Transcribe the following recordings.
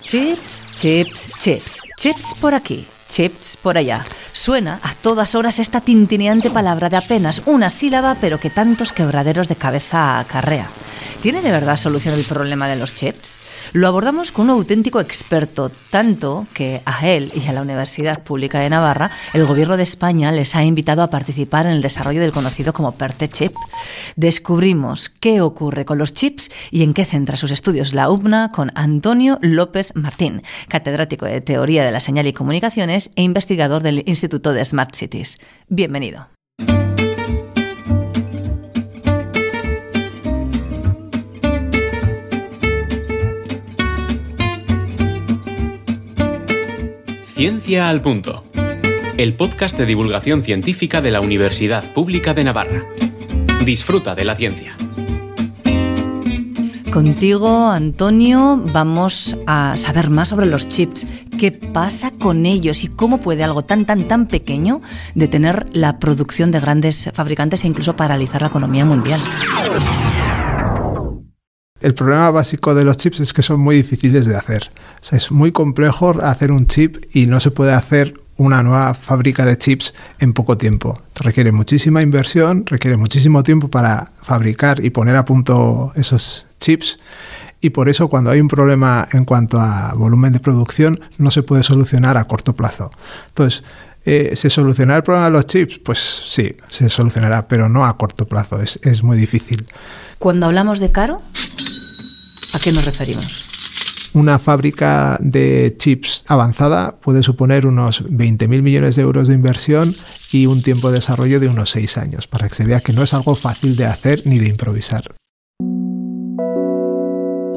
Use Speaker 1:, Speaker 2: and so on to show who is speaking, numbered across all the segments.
Speaker 1: Chips, chips, chips. Chips por aquí, chips por allá. Suena a todas horas esta tintineante palabra de apenas una sílaba, pero que tantos quebraderos de cabeza acarrea. ¿Tiene de verdad solución el problema de los chips? Lo abordamos con un auténtico experto, tanto que a él y a la Universidad Pública de Navarra el Gobierno de España les ha invitado a participar en el desarrollo del conocido como PERTE Chip. Descubrimos qué ocurre con los chips y en qué centra sus estudios la UBNA con Antonio López Martín, catedrático de Teoría de la Señal y Comunicaciones e investigador del Instituto de Smart Cities. Bienvenido.
Speaker 2: Ciencia al Punto, el podcast de divulgación científica de la Universidad Pública de Navarra. Disfruta de la ciencia.
Speaker 1: Contigo, Antonio, vamos a saber más sobre los chips. ¿Qué pasa con ellos y cómo puede algo tan, tan, tan pequeño detener la producción de grandes fabricantes e incluso paralizar la economía mundial?
Speaker 3: El problema básico de los chips es que son muy difíciles de hacer. es muy complejo hacer un chip y no se puede hacer una nueva fábrica de chips en poco tiempo. Requiere muchísima inversión, requiere muchísimo tiempo para fabricar y poner a punto esos chips y por eso cuando hay un problema en cuanto a volumen de producción no se puede solucionar a corto plazo. Entonces, eh, ¿se solucionará el problema de los chips? Pues sí, se solucionará, pero no a corto plazo, es, es muy difícil.
Speaker 1: Cuando hablamos de caro, ¿A qué nos referimos?
Speaker 3: Una fábrica de chips avanzada puede suponer unos 20.000 millones de euros de inversión y un tiempo de desarrollo de unos 6 años, para que se vea que no es algo fácil de hacer ni de improvisar.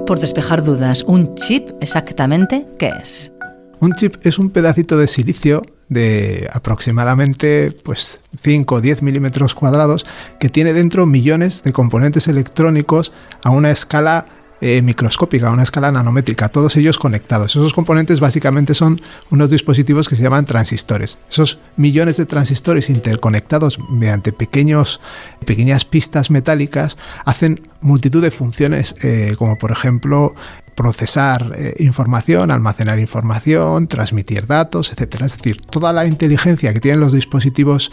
Speaker 1: Por despejar dudas, ¿un chip exactamente qué es?
Speaker 3: Un chip es un pedacito de silicio de aproximadamente pues, 5 o 10 milímetros cuadrados que tiene dentro millones de componentes electrónicos a una escala eh, microscópica, a una escala nanométrica, todos ellos conectados. Esos componentes básicamente son unos dispositivos que se llaman transistores. Esos millones de transistores interconectados mediante pequeños, pequeñas pistas metálicas hacen multitud de funciones, eh, como por ejemplo procesar eh, información, almacenar información, transmitir datos, etc. Es decir, toda la inteligencia que tienen los dispositivos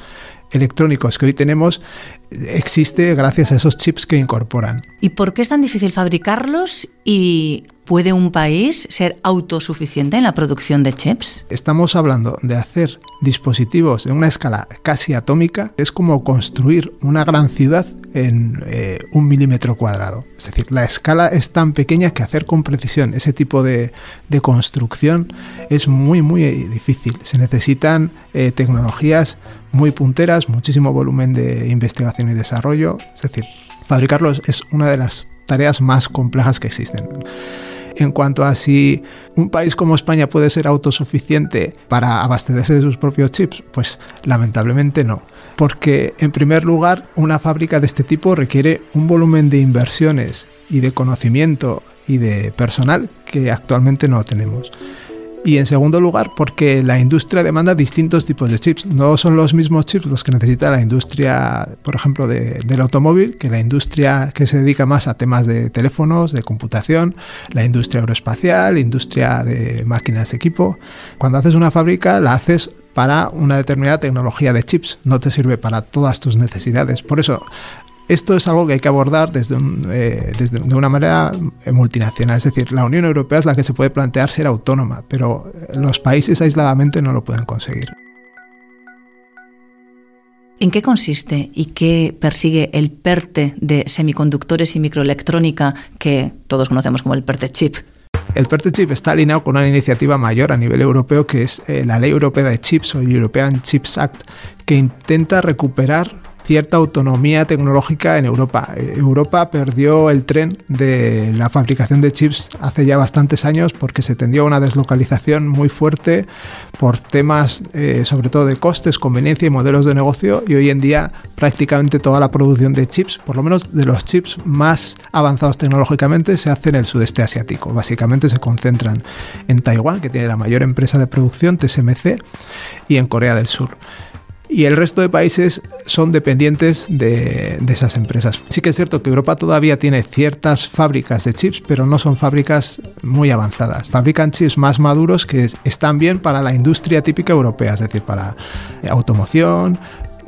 Speaker 3: electrónicos que hoy tenemos existe gracias a esos chips que incorporan.
Speaker 1: ¿Y por qué es tan difícil fabricarlos y puede un país ser autosuficiente en la producción de chips?
Speaker 3: Estamos hablando de hacer dispositivos de una escala casi atómica. Es como construir una gran ciudad en eh, un milímetro cuadrado. Es decir, la escala es tan pequeña que hacer con precisión ese tipo de, construcción es muy, muy difícil. Se necesitan eh, tecnologías muy punteras, muchísimo volumen de investigación y desarrollo. Es decir, fabricarlos es una de las tareas más complejas que existen. En cuanto a si un país como España puede ser autosuficiente para abastecerse de sus propios chips, pues lamentablemente no. Porque en primer lugar, una fábrica de este tipo requiere un volumen de inversiones y de conocimiento y de personal que actualmente no tenemos. Y en segundo lugar, porque la industria demanda distintos tipos de chips. No son los mismos chips los que necesita la industria, por ejemplo, del automóvil, que la industria que se dedica más a temas de teléfonos, de computación, la industria aeroespacial, industria de máquinas de equipo. Cuando haces una fábrica, la haces para una determinada tecnología de chips, no te sirve para todas tus necesidades. Por eso, esto es algo que hay que abordar desde, eh, desde, de una manera eh, multinacional. Es decir, la Unión Europea es la que se puede plantear ser autónoma, pero eh, los países aisladamente no lo pueden conseguir.
Speaker 1: ¿En qué consiste y qué persigue el PERTE de semiconductores y microelectrónica que todos conocemos como el PERTE Chip?
Speaker 3: El PERTE Chip está alineado con una iniciativa mayor a nivel europeo que es la Ley Europea de Chips o el European Chips Act, que intenta recuperar cierta autonomía tecnológica en Europa. Eh, Europa perdió el tren de la fabricación de chips hace ya bastantes años porque se tendió a una deslocalización muy fuerte por temas eh, sobre todo de costes, conveniencia y modelos de negocio y hoy en día prácticamente toda la producción de chips, por lo menos de los chips más avanzados tecnológicamente, se hace en el sudeste asiático. Básicamente se concentran en Taiwán, que tiene la mayor empresa de producción, TSMC, y en Corea del Sur. Y el resto de países son dependientes de, esas empresas. Sí que es cierto que Europa todavía tiene ciertas fábricas de chips, pero no son fábricas muy avanzadas. Fabrican chips más maduros que están bien para la industria típica europea, es decir, para eh, automoción,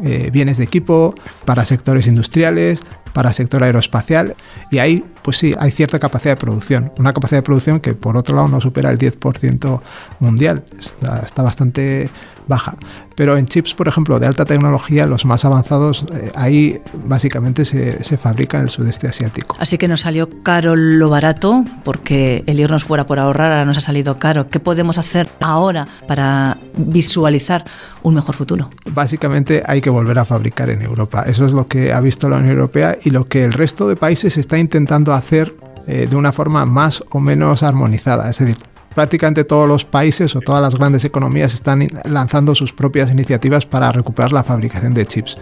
Speaker 3: eh, bienes de equipo, para sectores industriales, para sector aeroespacial y ahí pues sí hay cierta capacidad de producción, una capacidad de producción que por otro lado no supera el 10% mundial, está bastante baja. Pero en chips, por ejemplo, de alta tecnología, los más avanzados, eh, ahí básicamente se, se fabrica en el sudeste asiático.
Speaker 1: Así que nos salió caro lo barato, porque el irnos fuera por ahorrar ahora nos ha salido caro. ¿Qué podemos hacer ahora para visualizar un mejor futuro?
Speaker 3: Básicamente hay que volver a fabricar en Europa. Eso es lo que ha visto la Unión Europea y lo que el resto de países está intentando hacer eh, de una forma más o menos armonizada. Es decir, prácticamente todos los países o todas las grandes economías están lanzando sus propias iniciativas para recuperar la fabricación de chips.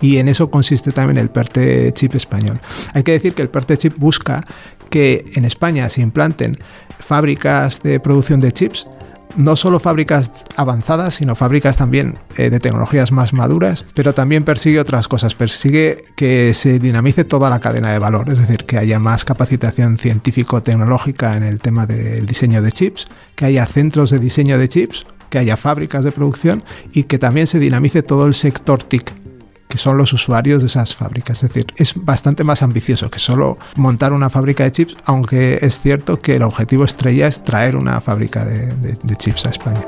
Speaker 3: Y en eso consiste también el PERTE chip español. Hay que decir que el PERTE chip busca que en España se implanten fábricas de producción de chips no solo fábricas avanzadas, sino fábricas también eh, de tecnologías más maduras, pero también persigue otras cosas, persigue que se dinamice toda la cadena de valor, es decir, que haya más capacitación científico-tecnológica en el tema del diseño de chips, que haya centros de diseño de chips, que haya fábricas de producción y que también se dinamice todo el sector TIC, que son los usuarios de esas fábricas. Es decir, es bastante más ambicioso que solo montar una fábrica de chips, aunque es cierto que el objetivo estrella es traer una fábrica de, chips a España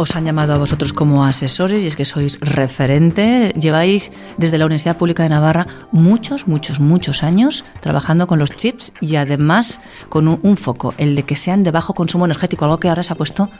Speaker 1: os han llamado a vosotros como asesores y es que sois referente. Lleváis desde la Universidad Pública de Navarra muchos, muchos, muchos años trabajando con los chips y además con un, un, foco, el de que sean de bajo consumo energético, algo que ahora se ha puesto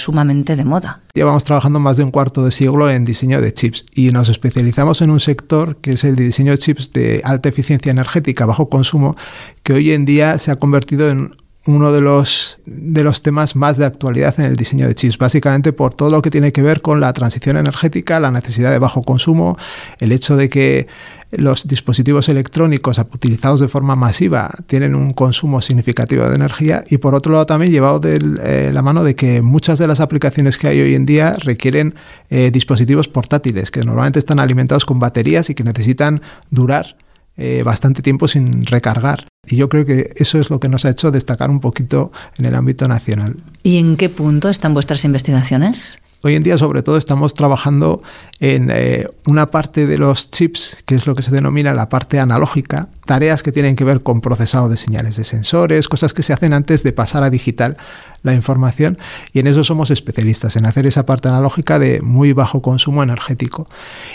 Speaker 1: sumamente de moda.
Speaker 3: Llevamos trabajando más de un cuarto de siglo en diseño de chips y nos especializamos en un sector que es el de diseño de chips de alta eficiencia energética, bajo consumo, que hoy en día se ha convertido en uno de los, de los temas más de actualidad en el diseño de chips, básicamente por todo lo que tiene que ver con la transición energética, la necesidad de bajo consumo, el hecho de que los dispositivos electrónicos utilizados de forma masiva tienen un consumo significativo de energía y por otro lado también llevado de eh, la mano de que muchas de las aplicaciones que hay hoy en día requieren eh, dispositivos portátiles que normalmente están alimentados con baterías y que necesitan durar eh, bastante tiempo sin recargar. Y yo creo que eso es lo que nos ha hecho destacar un poquito en el ámbito nacional.
Speaker 1: ¿Y en qué punto están vuestras investigaciones?
Speaker 3: Hoy en día sobre todo estamos trabajando en eh, una parte de los chips, que es lo que se denomina la parte analógica, tareas que tienen que ver con procesado de señales de sensores, cosas que se hacen antes de pasar a digital la información y en eso somos especialistas, en hacer esa parte analógica de muy bajo consumo energético.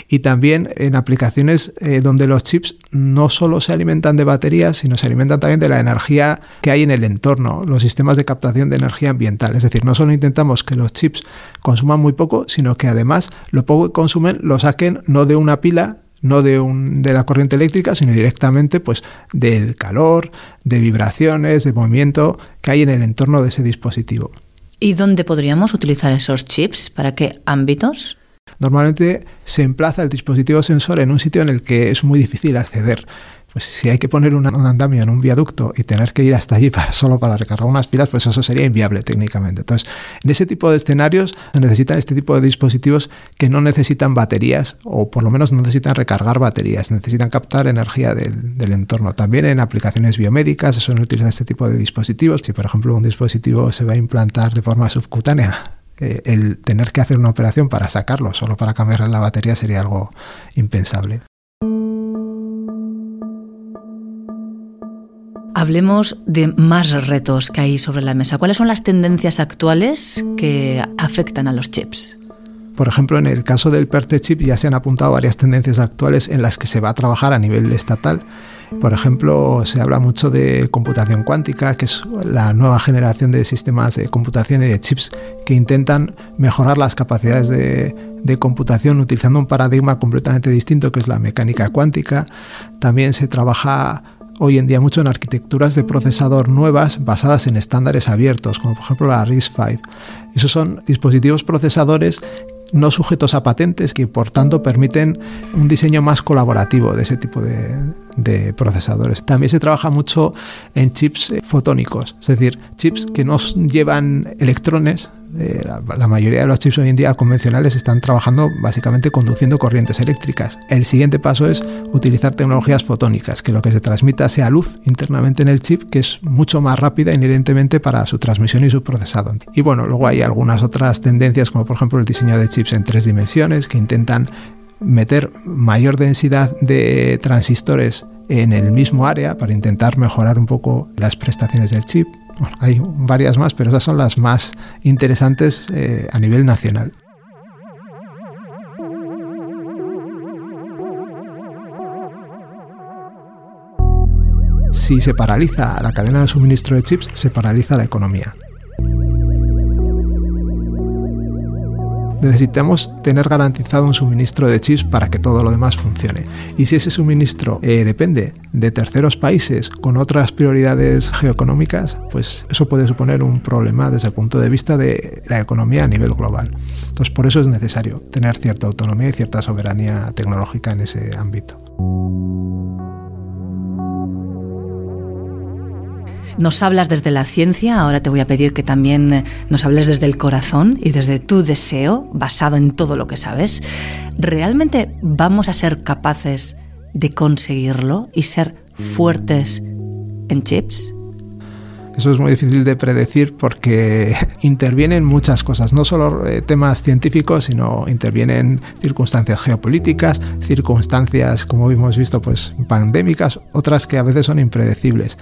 Speaker 3: Y también en aplicaciones eh, donde los chips no solo se alimentan de baterías, sino se alimentan también de la energía que hay en el entorno, los sistemas de captación de energía ambiental. Es decir, no solo intentamos que los chips consuman muy poco, sino que además lo poco que consumen lo saquen no de una pila, no de, un, de la corriente eléctrica, sino directamente pues, del calor, de vibraciones, de movimiento que hay en el entorno de ese dispositivo.
Speaker 1: ¿Y dónde podríamos utilizar esos chips? ¿Para qué ámbitos?
Speaker 3: Normalmente se emplaza el dispositivo sensor en un sitio en el que es muy difícil acceder pues si hay que poner un, andamio en un viaducto y tener que ir hasta allí para, solo para recargar unas pilas, pues eso sería inviable técnicamente. Entonces, en ese tipo de escenarios se necesitan este tipo de dispositivos que no necesitan baterías o por lo menos no necesitan recargar baterías, necesitan captar energía del, entorno. También en aplicaciones biomédicas se suelen utilizar este tipo de dispositivos. Si por ejemplo un dispositivo se va a implantar de forma subcutánea, eh, el tener que hacer una operación para sacarlo solo para cambiarle la batería sería algo impensable.
Speaker 1: Hablemos de más retos que hay sobre la mesa. ¿Cuáles son las tendencias actuales que afectan a los chips?
Speaker 3: Por ejemplo, en el caso del PERTE chip ya se han apuntado varias tendencias actuales en las que se va a trabajar a nivel estatal. Por ejemplo, se habla mucho de computación cuántica, que es la nueva generación de sistemas de computación y de chips que intentan mejorar las capacidades de, de computación utilizando un paradigma completamente distinto que es la mecánica cuántica. También se trabaja hoy en día mucho en arquitecturas de procesador nuevas basadas en estándares abiertos, como por ejemplo la RISC-V. Esos son dispositivos procesadores no sujetos a patentes que por tanto permiten un diseño más colaborativo de ese tipo de, de, procesadores. También se trabaja mucho en chips fotónicos, es decir, chips que no llevan electrones, Eh, la, mayoría de los chips hoy en día convencionales están trabajando básicamente conduciendo corrientes eléctricas. El siguiente paso es utilizar tecnologías fotónicas, que lo que se transmita sea luz internamente en el chip, que es mucho más rápida inherentemente para su transmisión y su procesado. Y bueno, luego hay algunas otras tendencias, como por ejemplo el diseño de chips en tres dimensiones, que intentan meter mayor densidad de transistores en el mismo área para intentar mejorar un poco las prestaciones del chip. hay varias más, pero esas son las más interesantes eh, a nivel nacional. Si se paraliza la cadena de suministro de chips, se paraliza la economía. Necesitamos tener garantizado un suministro de chips para que todo lo demás funcione. Y si ese suministro eh, depende de terceros países con otras prioridades geoeconómicas, pues eso puede suponer un problema desde el punto de vista de la economía a nivel global. Entonces por eso es necesario tener cierta autonomía y cierta soberanía tecnológica en ese ámbito.
Speaker 1: Nos hablas desde la ciencia, ahora te voy a pedir que también nos hables desde el corazón y desde tu deseo, basado en todo lo que sabes. ¿Realmente vamos a ser capaces de conseguirlo y ser fuertes en chips?
Speaker 3: Eso es muy difícil de predecir porque intervienen muchas cosas, no solo eh, temas científicos, sino intervienen circunstancias geopolíticas, circunstancias, como hemos visto, pues pandémicas, otras que a veces son impredecibles.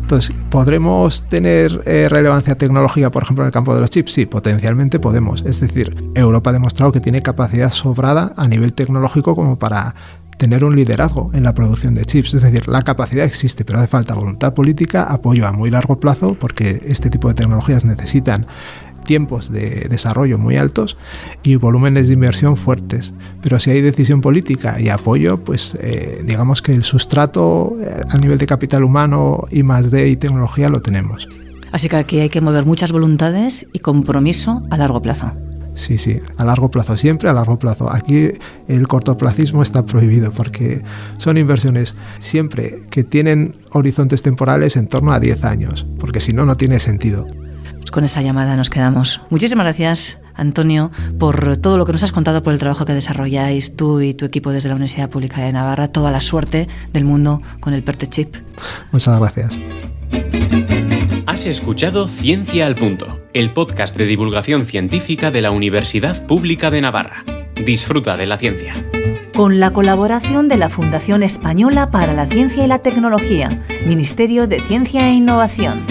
Speaker 3: Entonces, ¿podremos tener eh, relevancia tecnológica, por ejemplo, en el campo de los chips? Sí, potencialmente podemos. Es decir, Europa ha demostrado que tiene capacidad sobrada a nivel tecnológico como para tener un liderazgo en la producción de chips. Es decir, la capacidad existe, pero hace falta voluntad política, apoyo a muy largo plazo, porque este tipo de tecnologías necesitan tiempos de desarrollo muy altos y volúmenes de inversión fuertes. Pero si hay decisión política y apoyo, pues eh, digamos que el sustrato eh, a nivel de capital humano y más de y tecnología lo tenemos.
Speaker 1: Así que aquí hay que mover muchas voluntades y compromiso a largo plazo.
Speaker 3: Sí, sí, a largo plazo, siempre a largo plazo. Aquí el cortoplacismo está prohibido porque son inversiones siempre que tienen horizontes temporales en torno a 10 años, porque si no, no tiene sentido.
Speaker 1: Pues con esa llamada nos quedamos. Muchísimas gracias, Antonio, por todo lo que nos has contado, por el trabajo que desarrolláis tú y tu equipo desde la Universidad Pública de Navarra. Toda la suerte del mundo con el PERTE Chip.
Speaker 3: Muchas gracias.
Speaker 2: Has escuchado Ciencia al Punto, el podcast de divulgación científica de la Universidad Pública de Navarra. Disfruta de la ciencia.
Speaker 1: Con la colaboración de la Fundación Española para la Ciencia y la Tecnología, Ministerio de Ciencia e Innovación.